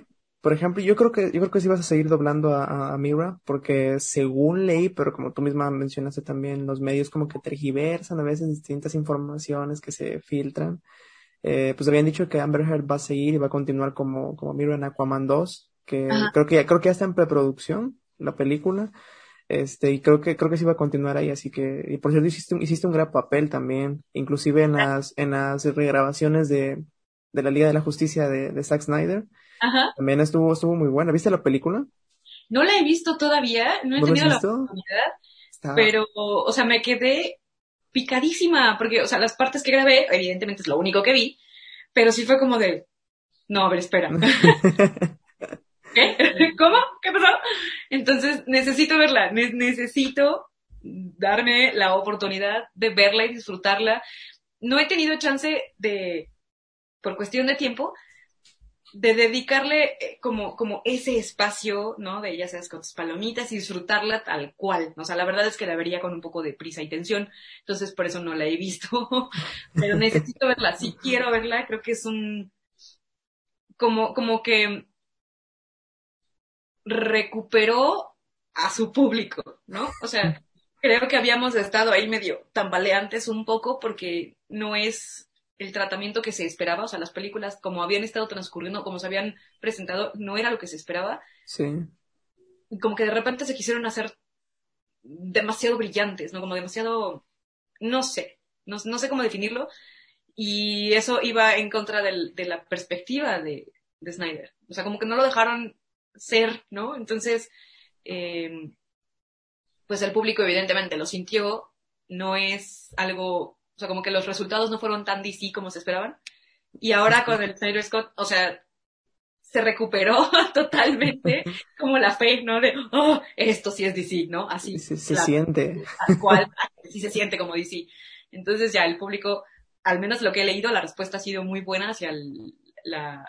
por ejemplo, yo creo que yo creo que sí vas a seguir doblando a, a, a Mira, porque según leí, pero como tú misma mencionaste también, los medios como que tergiversan a veces distintas informaciones que se filtran. Eh, pues habían dicho que Amber Heard va a seguir y va a continuar como, como Mira en Aquaman 2, que Ajá. creo que ya, creo que ya está en preproducción la película. Este, y creo que, creo que sí va a continuar ahí, así que, y por cierto, hiciste, un- hiciste un gran papel también, inclusive en las, en las regrabaciones de, de la Liga de la Justicia de, de Zack Snyder. Ajá. También estuvo, estuvo muy buena. ¿Viste la película? No la he visto todavía, no he ¿No la has tenido la oportunidad, Está- pero, o sea, me quedé picadísima, porque, o sea, las partes que grabé, evidentemente es lo único que vi, pero sí fue como de, no, a ver, espera, ¿qué? ¿Cómo? ¿Qué pasó? Entonces, necesito verla, ne- necesito darme la oportunidad de verla y disfrutarla. No he tenido chance de, por cuestión de tiempo, de dedicarle eh, como, como ese espacio, ¿no? De ya sabes, con tus palomitas y disfrutarla tal cual. O sea, la verdad es que la vería con un poco de prisa y tensión, entonces por eso no la he visto. Pero necesito verla, sí quiero verla, creo que es un, como, como que recuperó a su público, ¿no? O sea, creo que habíamos estado ahí medio tambaleantes un poco porque no es el tratamiento que se esperaba, o sea, las películas como habían estado transcurriendo, como se habían presentado, no era lo que se esperaba. Sí. Como que de repente se quisieron hacer demasiado brillantes, ¿no? Como demasiado, no sé, no, no sé cómo definirlo. Y eso iba en contra del, de la perspectiva de, de, Snyder. O sea, como que no lo dejaron ser, ¿no? Entonces, eh, pues el público evidentemente lo sintió, no es algo o sea, como que los resultados no fueron tan DC como se esperaban. Y ahora con el Snyder Scott, o sea, se recuperó totalmente como la fe, ¿no? De, oh, esto sí es DC, ¿no? Así. Se, se siente. Tal cual, sí se siente como DC. Entonces ya el público, al menos lo que he leído, la respuesta ha sido muy buena hacia el, la,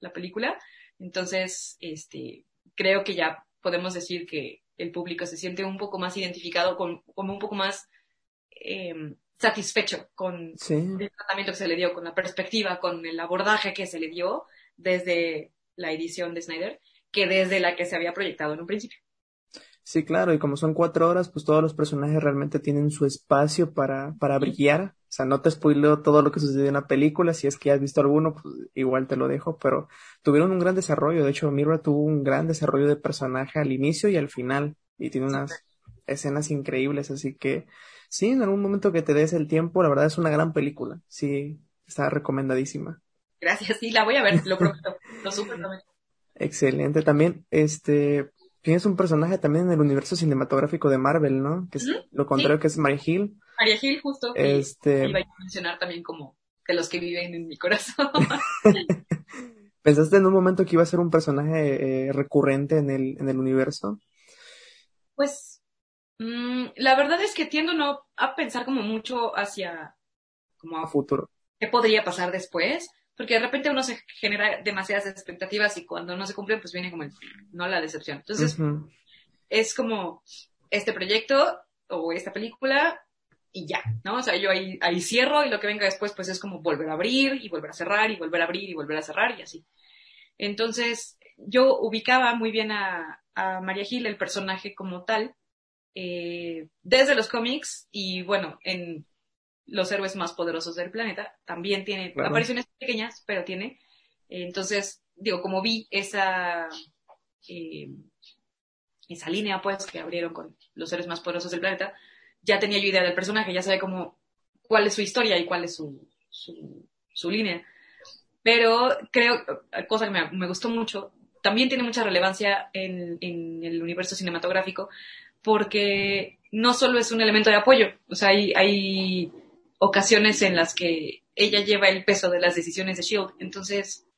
la película. Entonces, este, creo que ya podemos decir que el público se siente un poco más identificado con, como un poco más, eh, satisfecho con el tratamiento que se le dio, con la perspectiva, con el abordaje que se le dio desde la edición de Snyder, que desde la que se había proyectado en un principio. Sí, claro, y como son cuatro horas, pues todos los personajes realmente tienen su espacio para, para brillar. O sea, no te spoileo todo lo que sucedió en la película, si es que has visto alguno, pues igual te lo dejo, pero tuvieron un gran desarrollo. De hecho, Mira tuvo un gran desarrollo de personaje al inicio y al final, y tiene unas escenas increíbles, así que sí, en algún momento que te des el tiempo, la verdad es una gran película. Sí, está recomendadísima. Gracias, sí, la voy a ver, lo prometo, lo super Excelente. También, este, tienes un personaje también en el universo cinematográfico de Marvel, ¿no? Que es lo contrario que es Maria Hill. Maria Hill, justo. Este... iba a mencionar también como de los que viven en mi corazón. ¿Pensaste en un momento que iba a ser un personaje eh, recurrente en el, en el universo? Pues Mm, la verdad es que tiendo no a pensar como mucho hacia como a futuro. ¿Qué podría pasar después? Porque de repente uno se genera demasiadas expectativas y cuando no se cumplen, pues viene como el, no la decepción. Entonces, es como este proyecto o esta película y ya, ¿no? O sea, yo ahí, ahí cierro y lo que venga después, pues es como volver a abrir y volver a cerrar y volver a abrir y volver a cerrar y así. Entonces, yo ubicaba muy bien a, a María Gil, el personaje como tal, eh, desde los cómics y bueno, en los héroes más poderosos del planeta también tiene apariciones pequeñas, pero tiene. entonces, digo, como vi esa, eh, esa línea pues que abrieron con los héroes más poderosos del planeta, ya tenía yo idea del personaje, ya sabía cómo, cuál es su historia y cuál es su, su, su línea. Pero creo, cosa que me, me, gustó mucho, también tiene mucha relevancia en, en el universo cinematográfico, porque no solo es un elemento de apoyo, o sea, hay, hay ocasiones en las que ella lleva el peso de las decisiones de Shield, entonces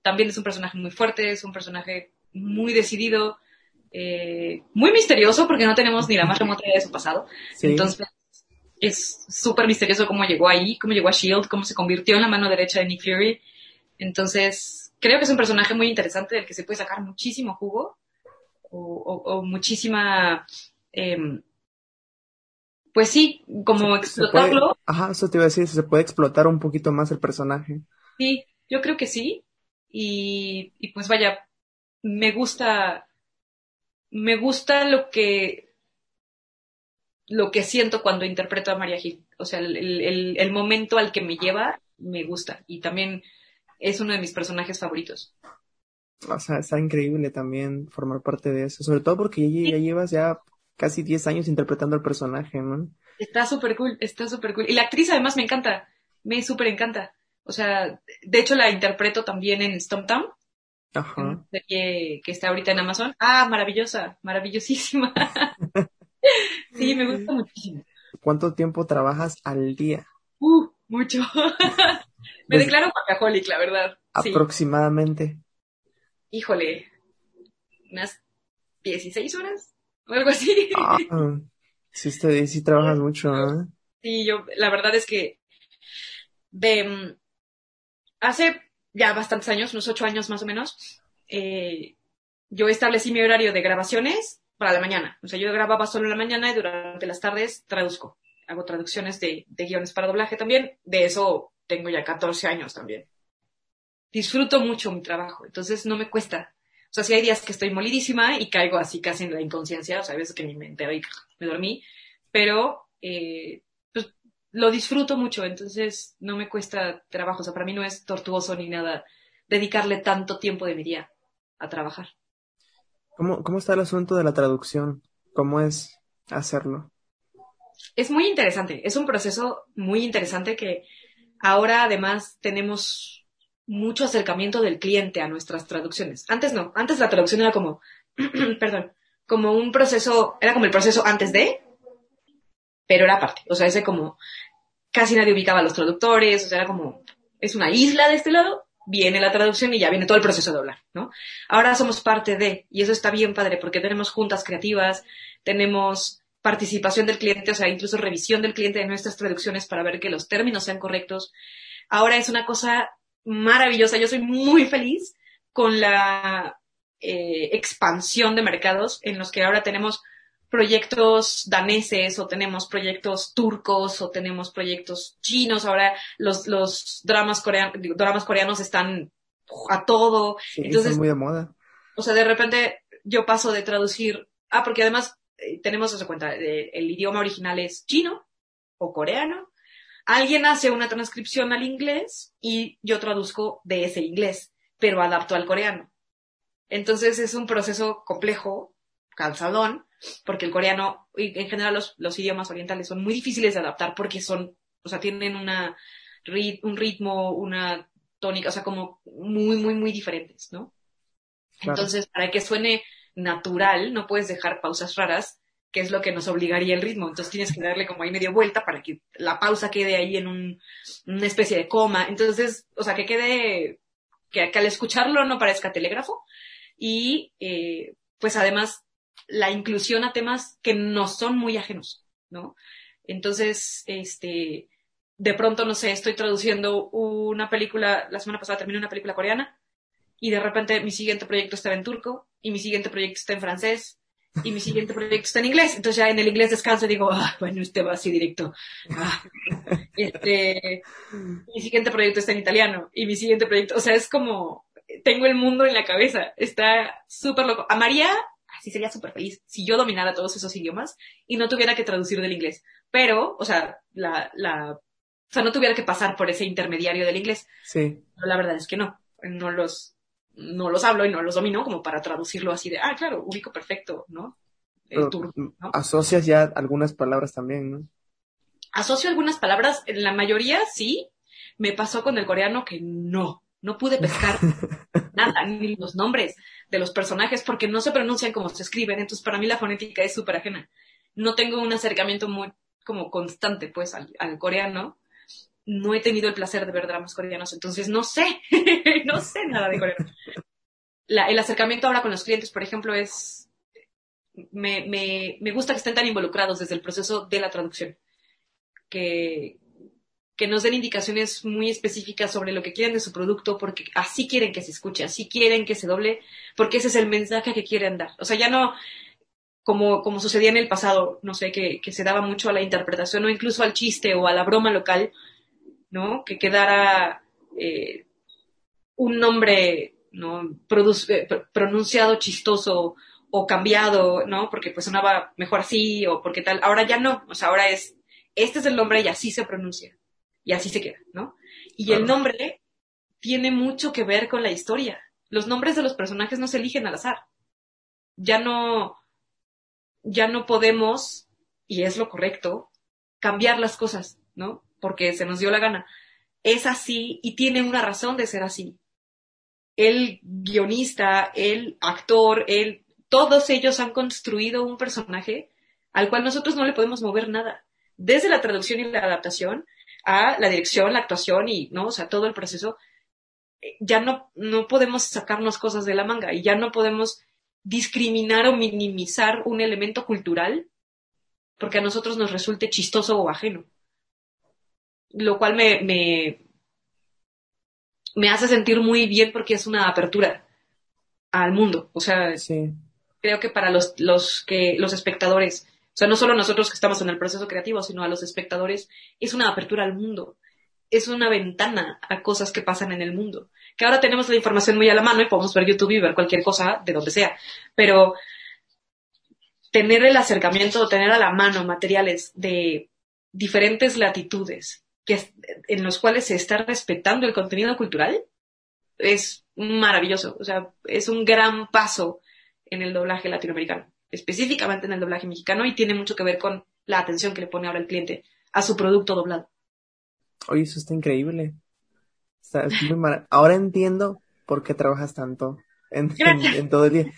también es un personaje muy fuerte, es un personaje muy decidido, eh, muy misterioso porque no tenemos ni la más remota idea de su pasado, entonces es súper misterioso cómo llegó ahí, cómo llegó a Shield, cómo se convirtió en la mano derecha de Nick Fury, entonces creo que es un personaje muy interesante del que se puede sacar muchísimo jugo o, o muchísima Em, pues sí, como explotarlo. ajá, eso te iba a decir, se puede explotar un poquito más el personaje. Sí, yo creo que sí. Y, y pues vaya, me gusta, me gusta lo que, lo que siento cuando interpreto a María Gil. O sea, el, el, el momento al que me lleva, me gusta. Y también es uno de mis personajes favoritos. O sea, está increíble también formar parte de eso, sobre todo porque ya, ya llevas ya casi 10 años interpretando al personaje, ¿no? Está súper cool, está súper cool. Y la actriz además me encanta, me súper encanta. O sea, de hecho la interpreto también en Stomptown. Ajá. que está ahorita en Amazon. Ah, maravillosa, maravillosísima. sí, me gusta muchísimo. ¿Cuánto tiempo trabajas al día? Uh, mucho. me declaro workaholic, la verdad. Aproximadamente. Híjole, unas 16 horas o algo así. Ah, sí, sí trabajas mucho, Sí, yo, la verdad es que de, hace ya bastantes años, unos ocho años más o menos, eh, yo establecí mi horario de grabaciones para la mañana. O sea, yo grababa solo en la mañana y durante las tardes traduzco. Hago traducciones de, de guiones para doblaje también. De eso tengo ya 14 años también. Disfruto mucho mi trabajo, entonces no me cuesta. O sea, si hay días que estoy molidísima y caigo así casi en la inconsciencia, o sea, a veces que ni me entero y me dormí, pero eh, pues lo disfruto mucho, entonces no me cuesta trabajo. O sea, para mí no es tortuoso ni nada dedicarle tanto tiempo de mi día a trabajar. ¿Cómo, cómo está el asunto de la traducción? ¿Cómo es hacerlo? Es muy interesante, es un proceso muy interesante que ahora además tenemos mucho acercamiento del cliente a nuestras traducciones. Antes no, antes la traducción era como, perdón, como un proceso, era como el proceso antes de, pero era aparte, o sea, ese como, casi nadie ubicaba a los traductores, o sea, era como, es una isla de este lado, viene la traducción y ya viene todo el proceso de hablar, ¿no? Ahora somos parte de, y eso está bien padre, porque tenemos juntas creativas, tenemos participación del cliente, o sea, incluso revisión del cliente de nuestras traducciones para ver que los términos sean correctos. Ahora es una cosa maravillosa, yo soy muy feliz con la eh, expansión de mercados en los que ahora tenemos proyectos daneses o tenemos proyectos turcos o tenemos proyectos chinos. Ahora los, los dramas, coreanos, dramas coreanos están a todo. Sí, Entonces, muy de moda. O sea, de repente yo paso de traducir, ah, porque además eh, tenemos, esa cuenta, eh, el idioma original es chino o coreano. Alguien hace una transcripción al inglés y yo traduzco de ese inglés, pero adapto al coreano. Entonces es un proceso complejo, calzadón, porque el coreano y en general los, los, idiomas orientales son muy difíciles de adaptar porque son, o sea, tienen una, un ritmo, una tónica, o sea, como muy, muy, muy diferentes, ¿no? Claro. Entonces, para que suene natural, no puedes dejar pausas raras, que es lo que nos obligaría el ritmo. Entonces tienes que darle como ahí media vuelta para que la pausa quede ahí en un, una especie de coma. Entonces, o sea, que quede, que, al escucharlo no parezca telégrafo. Y, eh, pues además la inclusión a temas que no son muy ajenos, ¿no? Entonces, este, de pronto, no sé, estoy traduciendo una película, la semana pasada terminé una película coreana y de repente mi siguiente proyecto está en turco y mi siguiente proyecto está en francés y mi siguiente proyecto está en inglés. Entonces ya en el inglés descanso y digo, ah, bueno, este va así directo. Ah, este, mi siguiente proyecto está en italiano y mi siguiente proyecto, o sea, es como, tengo el mundo en la cabeza, está súper loco. A María así sería súper feliz si yo dominara todos esos idiomas y no tuviera que traducir del inglés. Pero, o sea, la, la, o sea, no tuviera que pasar por ese intermediario del inglés. Sí. Pero la verdad es que no. No los, no los hablo y no los domino como para traducirlo así de, ah, claro, ubico perfecto, ¿no? El turno, ¿no? Asocias ya algunas palabras también, ¿no? Asocio algunas palabras, en la mayoría sí. Me pasó con el coreano que no. No pude pescar nada, ni los nombres de los personajes, porque no se pronuncian como se escriben. Entonces, para mí la fonética es súper ajena. No tengo un acercamiento muy como constante, pues, al, al, coreano. No he tenido el placer de ver dramas coreanos, entonces no sé, no sé nada de coreano. El acercamiento ahora con los clientes, por ejemplo, es... Me, me, me gusta que estén tan involucrados desde el proceso de la traducción. Que, que nos den indicaciones muy específicas sobre lo que quieren de su producto, porque así quieren que se escuche, así quieren que se doble, porque ese es el mensaje que quieren dar. O sea, ya no como, como sucedía en el pasado, no sé, que, que se daba mucho a la interpretación o incluso al chiste o a la broma local, ¿no? Que quedara eh, un nombre ¿no? Produce, pronunciado chistoso o cambiado, ¿no? Porque pues sonaba mejor así o porque tal. Ahora ya no, o sea, ahora es, este es el nombre y así se pronuncia y así se queda, ¿no? Y claro. el nombre tiene mucho que ver con la historia. Los nombres de los personajes no se eligen al azar. Ya no, ya no podemos, y es lo correcto, cambiar las cosas, ¿no? Porque se nos dio la gana. Es así y tiene una razón de ser así. El guionista, el actor, el, todos ellos han construido un personaje al cual nosotros no le podemos mover nada. Desde la traducción y la adaptación, a la dirección, la actuación y, ¿no? O sea, todo el proceso, ya no, no podemos sacarnos cosas de la manga y ya no podemos discriminar o minimizar un elemento cultural porque a nosotros nos resulte chistoso o ajeno. Lo cual me, me, me hace sentir muy bien porque es una apertura al mundo. O sea, Sí, creo que para los, los que, los espectadores, o sea, no solo nosotros que estamos en el proceso creativo, sino a los espectadores, es una apertura al mundo. Es una ventana a cosas que pasan en el mundo. Que ahora tenemos la información muy a la mano y podemos ver YouTube y ver cualquier cosa de donde sea. Pero tener el acercamiento, tener a la mano materiales de diferentes latitudes que, en los cuales se está respetando el contenido cultural es maravilloso. O sea, es un gran paso en el doblaje latinoamericano, específicamente en el doblaje mexicano y tiene mucho que ver con la atención que le pone ahora el cliente a su producto doblado. oye, eso está increíble. Está, es muy Ahora entiendo por qué trabajas tanto en, en- Gracias. en todo el día.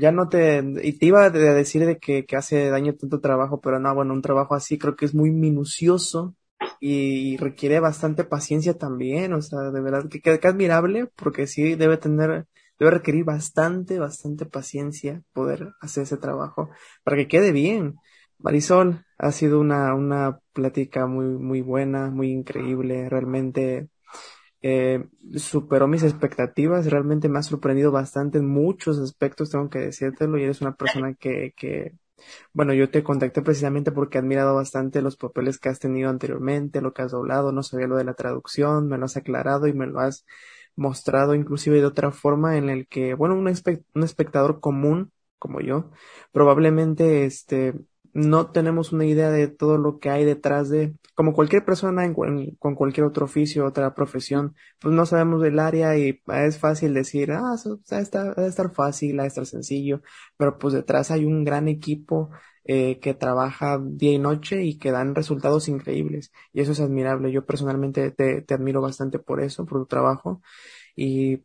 Ya no te, y te iba a decir de que, que hace daño tanto trabajo, pero no, bueno, un trabajo así creo que es muy minucioso y, requiere bastante paciencia también, o sea, de verdad que, que, que admirable, porque sí debe tener, debe requerir bastante, bastante paciencia poder hacer ese trabajo para que quede bien. Marisol, ha sido una, una plática muy, muy buena, muy increíble, realmente eh, superó mis expectativas, realmente me ha sorprendido bastante en muchos aspectos, tengo que decírtelo, y eres una persona que, que, bueno, yo te contacté precisamente porque he admirado bastante los papeles que has tenido anteriormente, lo que has doblado, no sabía lo de la traducción, me lo has aclarado y me lo has mostrado inclusive de otra forma en el que, bueno, un, un espectador común como yo, probablemente este no tenemos una idea de todo lo que hay detrás de, como cualquier persona en, en- con cualquier otro oficio, otra profesión, pues no sabemos del área y es fácil decir, ah, eso va a estar, fácil, a estar sencillo, pero pues detrás hay un gran equipo eh, que trabaja día y noche y que dan resultados increíbles y eso es admirable. Yo personalmente te, te admiro bastante por eso, por tu trabajo y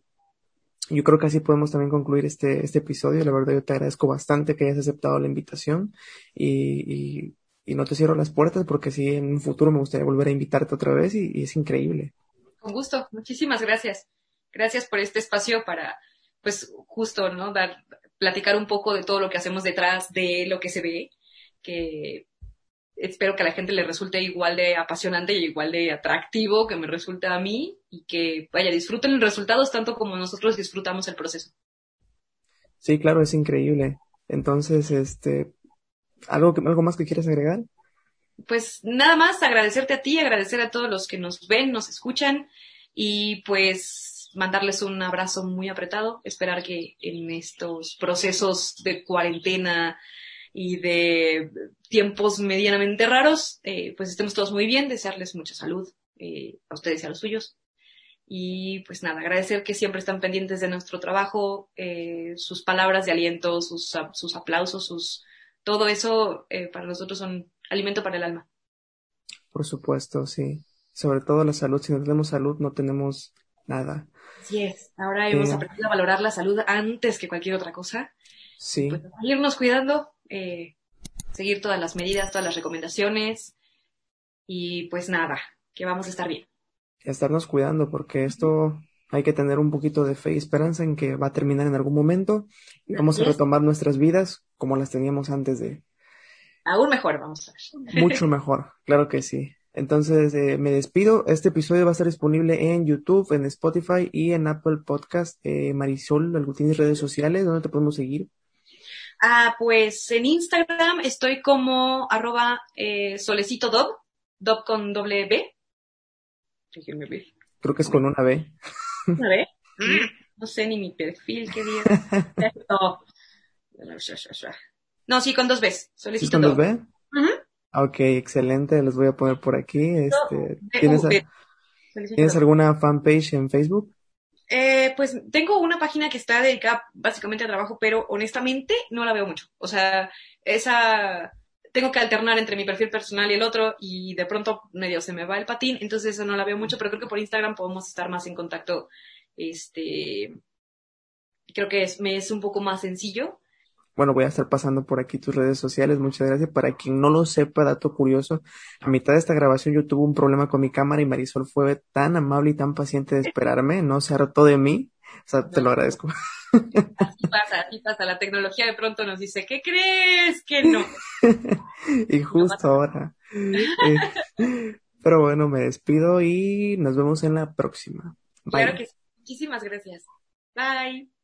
yo creo que así podemos también concluir este, este episodio. La verdad, yo te agradezco bastante que hayas aceptado la invitación y, y, no te cierro las puertas porque sí, en un futuro me gustaría volver a invitarte otra vez y, y es increíble. Con gusto, muchísimas gracias. Gracias por este espacio para, pues, justo, ¿no? Dar, platicar un poco de todo lo que hacemos detrás de lo que se ve, que espero que a la gente le resulte igual de apasionante y igual de atractivo que me resulta a mí y que, vaya, disfruten los resultados tanto como nosotros disfrutamos el proceso. Sí, claro, es increíble. Entonces, este, ¿algo, que- algo más que quieras agregar? Pues nada más agradecerte a ti, agradecer a todos los que nos ven, nos escuchan y pues mandarles un abrazo muy apretado, esperar que en estos procesos de cuarentena y de tiempos medianamente raros, eh, pues estemos todos muy bien, desearles mucha salud eh, a ustedes y a los suyos. Y pues nada, agradecer que siempre están pendientes de nuestro trabajo, eh, sus palabras de aliento, sus, sus aplausos, sus, todo eso eh, para nosotros son alimento para el alma. Por supuesto, sí. Sobre todo la salud. Si no tenemos salud, no tenemos nada. Así es. Ahora hemos aprendido a valorar la salud antes que cualquier otra cosa. Sí, Pues irnos cuidando, eh, seguir todas las medidas, todas las recomendaciones y pues nada, que vamos a estar bien. estarnos cuidando porque esto hay que tener un poquito de fe y esperanza en que va a terminar en algún momento y vamos a retomar nuestras vidas como las teníamos antes de Aún mejor vamos a ver. mucho mejor, claro que sí. Entonces eh, me despido. Este episodio va a estar disponible en YouTube, en Spotify y en Apple Podcast. Eh, Marisol, ¿algo tienes redes sociales? ¿Dónde te podemos seguir? Ah, pues en Instagram estoy como arroba eh, solecito dob, dob con doble B. Déjenme ver. Creo que es con una B. A ver. Mm, No sé ni mi perfil, qué día. no. No, sí, con dos Bs. ¿Sí Solicito con dos. B? Ah, Ok, excelente. Los voy a poner por aquí. Este, B, ¿tienes, a- B. ¿Tienes alguna fanpage en Facebook? Eh, pues tengo una página que está dedicada básicamente a trabajo, pero honestamente no la veo mucho. O sea, esa tengo que alternar entre mi perfil personal y el otro y de pronto medio se me va el patín, entonces eso no la veo mucho, pero creo que por Instagram podemos estar más en contacto. Este, creo que me es un poco más sencillo. Bueno, voy a estar pasando por aquí tus redes sociales. Muchas gracias. Para quien no lo sepa, dato curioso, a mitad de esta grabación yo tuve un problema con mi cámara y Marisol fue tan amable y tan paciente de esperarme, no se hartó de mí. O sea, te lo agradezco. Así pasa, así pasa. La tecnología de pronto nos dice, ¿qué crees? Que no. Y justo ahora. Eh, Pero bueno, me despido y nos vemos en la próxima. Claro que sí. Muchísimas gracias. Bye.